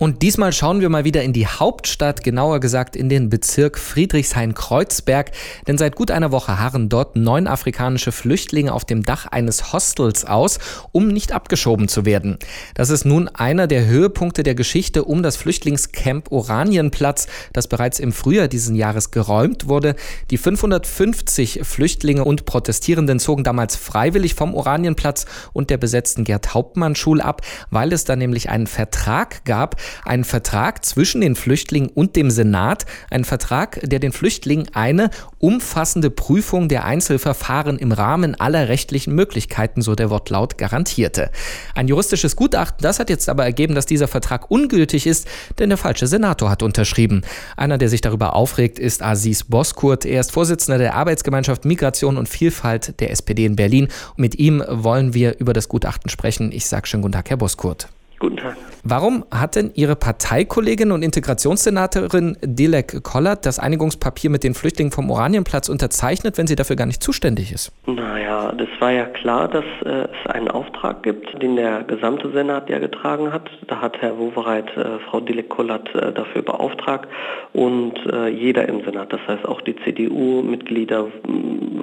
Und diesmal schauen wir mal wieder in die Hauptstadt, genauer gesagt in den Bezirk Friedrichshain-Kreuzberg. Denn seit gut einer Woche harren dort neun afrikanische Flüchtlinge auf dem Dach eines Hostels aus, um nicht abgeschoben zu werden. Das ist nun einer der Höhepunkte der Geschichte um das Flüchtlingscamp Oranienplatz, das bereits im Frühjahr diesen Jahres geräumt wurde. Die 550 Flüchtlinge und Protestierenden zogen damals freiwillig vom Oranienplatz und der besetzten Gerd-Hauptmann-Schule ab, weil es da nämlich einen Vertrag gab, einen Vertrag zwischen den Flüchtlingen und dem Senat, einen Vertrag, der den Flüchtlingen eine umfassende Prüfung der Einzelverfahren im Rahmen aller rechtlichen Möglichkeiten, so der Wortlaut, garantierte. Ein juristisches Gutachten, das hat jetzt aber ergeben, dass dieser Vertrag ungültig ist, denn der falsche Senator hat unterschrieben. Einer, der sich darüber aufregt, ist Aziz Boskurt. Er ist Vorsitzender der Arbeitsgemeinschaft Migration und Vielfalt der SPD in Berlin. Und mit ihm wollen wir über das Gutachten sprechen. Ich sage schönen guten Tag, Herr Boskurt. Guten Tag. Warum hat denn Ihre Parteikollegin und Integrationssenatorin Dilek Kollert das Einigungspapier mit den Flüchtlingen vom Oranienplatz unterzeichnet, wenn sie dafür gar nicht zuständig ist? Naja, das war ja klar, dass äh, es einen Auftrag gibt, den der gesamte Senat ja getragen hat. Da hat Herr Wowereit äh, Frau Dilek Kollert äh, dafür beauftragt und äh, jeder im Senat, das heißt auch die CDU-Mitglieder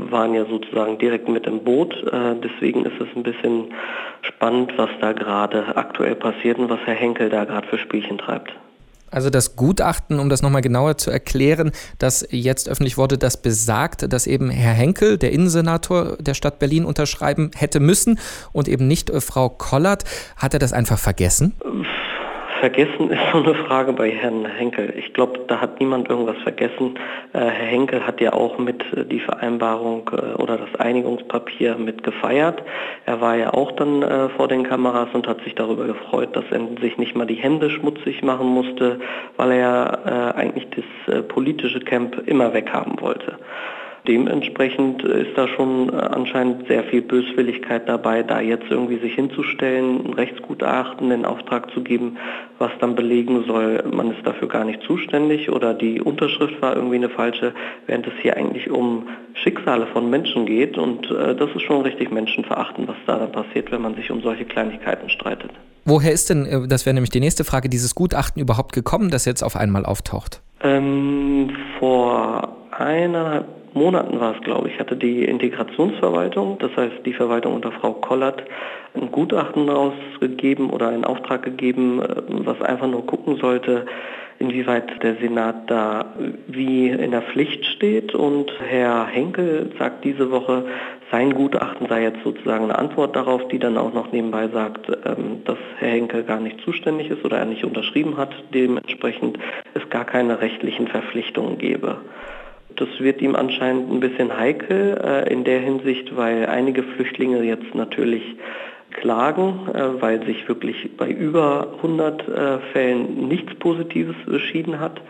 waren ja sozusagen direkt mit im Boot. Äh, deswegen ist es ein bisschen spannend, was da gerade aktuell passiert und was Herr Henkel da gerade für Spielchen treibt. Also das Gutachten, um das nochmal genauer zu erklären, das jetzt öffentlich wurde, das besagt, dass eben Herr Henkel, der Innensenator der Stadt Berlin, unterschreiben hätte müssen und eben nicht äh, Frau Kollert. Hat er das einfach vergessen? Vergessen ist so eine Frage bei Herrn Henkel. Ich glaube, da hat niemand irgendwas vergessen. Äh, Herr Henkel hat ja auch mit äh, die Vereinbarung äh, oder das Einigungspapier mit gefeiert. Er war ja auch dann äh, vor den Kameras und hat sich darüber gefreut, dass er sich nicht mal die Hände schmutzig machen musste, weil er äh, eigentlich das äh, politische Camp immer weghaben wollte dementsprechend ist da schon äh, anscheinend sehr viel Böswilligkeit dabei, da jetzt irgendwie sich hinzustellen, ein Rechtsgutachten in Auftrag zu geben, was dann belegen soll, man ist dafür gar nicht zuständig oder die Unterschrift war irgendwie eine falsche, während es hier eigentlich um Schicksale von Menschen geht und äh, das ist schon richtig menschenverachtend, was da dann passiert, wenn man sich um solche Kleinigkeiten streitet. Woher ist denn, äh, das wäre nämlich die nächste Frage, dieses Gutachten überhaupt gekommen, das jetzt auf einmal auftaucht? Ähm, vor eineinhalb Monaten war es, glaube ich, hatte die Integrationsverwaltung, das heißt die Verwaltung unter Frau Kollert, ein Gutachten rausgegeben oder einen Auftrag gegeben, äh, was einfach nur gucken sollte, inwieweit der Senat da wie in der Pflicht steht. Und Herr Henkel sagt diese Woche, sein Gutachten sei jetzt sozusagen eine Antwort darauf, die dann auch noch nebenbei sagt, ähm, dass Herr Henkel gar nicht zuständig ist oder er nicht unterschrieben hat, dementsprechend es gar keine rechtlichen Verpflichtungen gebe. Das wird ihm anscheinend ein bisschen heikel äh, in der Hinsicht, weil einige Flüchtlinge jetzt natürlich klagen, äh, weil sich wirklich bei über 100 äh, Fällen nichts Positives beschieden hat.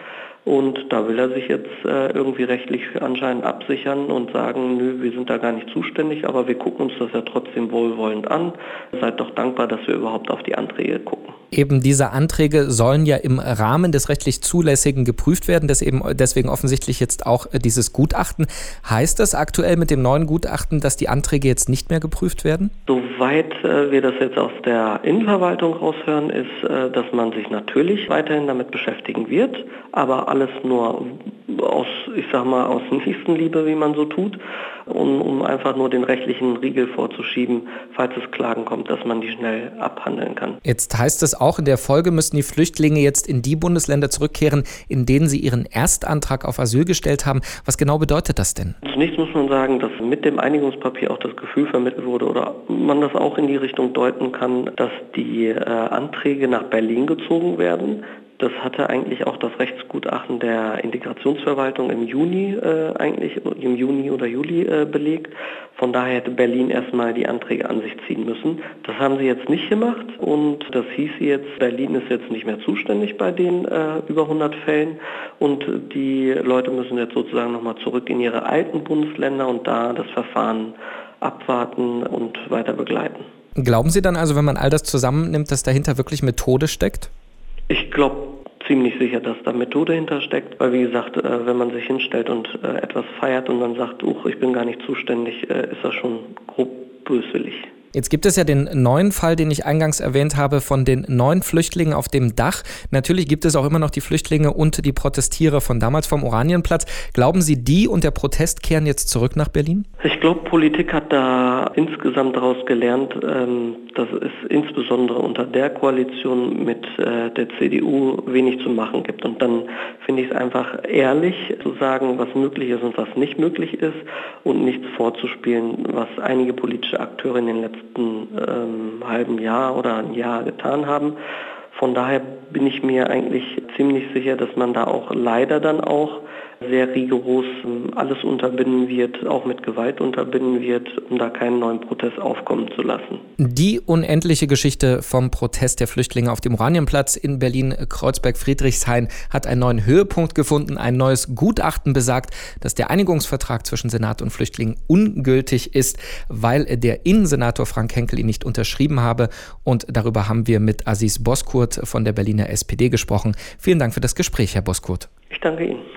Und da will er sich jetzt äh, irgendwie rechtlich anscheinend absichern und sagen, nö, wir sind da gar nicht zuständig, aber wir gucken uns das ja trotzdem wohlwollend an. Seid doch dankbar, dass wir überhaupt auf die Anträge gucken. Eben diese Anträge sollen ja im Rahmen des rechtlich Zulässigen geprüft werden, deswegen offensichtlich jetzt auch äh, dieses Gutachten. Heißt das aktuell mit dem neuen Gutachten, dass die Anträge jetzt nicht mehr geprüft werden? Soweit äh, wir das jetzt aus der Innenverwaltung raushören, ist, äh, dass man sich natürlich weiterhin damit beschäftigen wird, aber alles nur aus, ich sag mal, aus Nächstenliebe, wie man so tut, um, um einfach nur den rechtlichen Riegel vorzuschieben, falls es Klagen kommt, dass man die schnell abhandeln kann. Jetzt heißt es auch, in der Folge müssen die Flüchtlinge jetzt in die Bundesländer zurückkehren, in denen sie ihren Erstantrag auf Asyl gestellt haben. Was genau bedeutet das denn? Zunächst muss man sagen, dass mit dem Einigungspapier auch das Gefühl vermittelt wurde oder man das auch in die Richtung deuten kann, dass die äh, Anträge nach Berlin gezogen werden. Das hatte eigentlich auch das Rechtsgutachten der Integrationsverwaltung im Juni äh, eigentlich, im Juni oder Juli äh, belegt. Von daher hätte Berlin erstmal die Anträge an sich ziehen müssen. Das haben sie jetzt nicht gemacht und das hieß jetzt, Berlin ist jetzt nicht mehr zuständig bei den äh, über 100 Fällen und die Leute müssen jetzt sozusagen nochmal zurück in ihre alten Bundesländer und da das Verfahren abwarten und weiter begleiten. Glauben Sie dann also, wenn man all das zusammennimmt, dass dahinter wirklich Methode steckt? Ich glaube ziemlich sicher, dass da Methode hintersteckt, weil wie gesagt, äh, wenn man sich hinstellt und äh, etwas feiert und dann sagt, uch, ich bin gar nicht zuständig, äh, ist das schon grob böswillig. Jetzt gibt es ja den neuen Fall, den ich eingangs erwähnt habe, von den neun Flüchtlingen auf dem Dach. Natürlich gibt es auch immer noch die Flüchtlinge und die Protestierer von damals vom Oranienplatz. Glauben Sie, die und der Protest kehren jetzt zurück nach Berlin? Ich glaube, Politik hat da insgesamt daraus gelernt, ähm, dass es insbesondere unter der Koalition mit äh, der CDU wenig zu machen gibt. Und dann finde ich es einfach ehrlich zu sagen, was möglich ist und was nicht möglich ist und nichts vorzuspielen, was einige politische Akteure in den letzten ähm, halben Jahr oder ein Jahr getan haben. Von daher bin ich mir eigentlich ziemlich sicher, dass man da auch leider dann auch sehr rigoros ähm, alles unterbinden wird, auch mit Gewalt unterbinden wird, um da keinen neuen Protest aufkommen zu lassen. Die unendliche Geschichte vom Protest der Flüchtlinge auf dem Oranienplatz in Berlin-Kreuzberg-Friedrichshain hat einen neuen Höhepunkt gefunden. Ein neues Gutachten besagt, dass der Einigungsvertrag zwischen Senat und Flüchtlingen ungültig ist, weil der Innensenator Frank Henkel ihn nicht unterschrieben habe. Und darüber haben wir mit Aziz Boskurt von der Berliner SPD gesprochen. Vielen Dank für das Gespräch, Herr Boskurt. Ich danke Ihnen.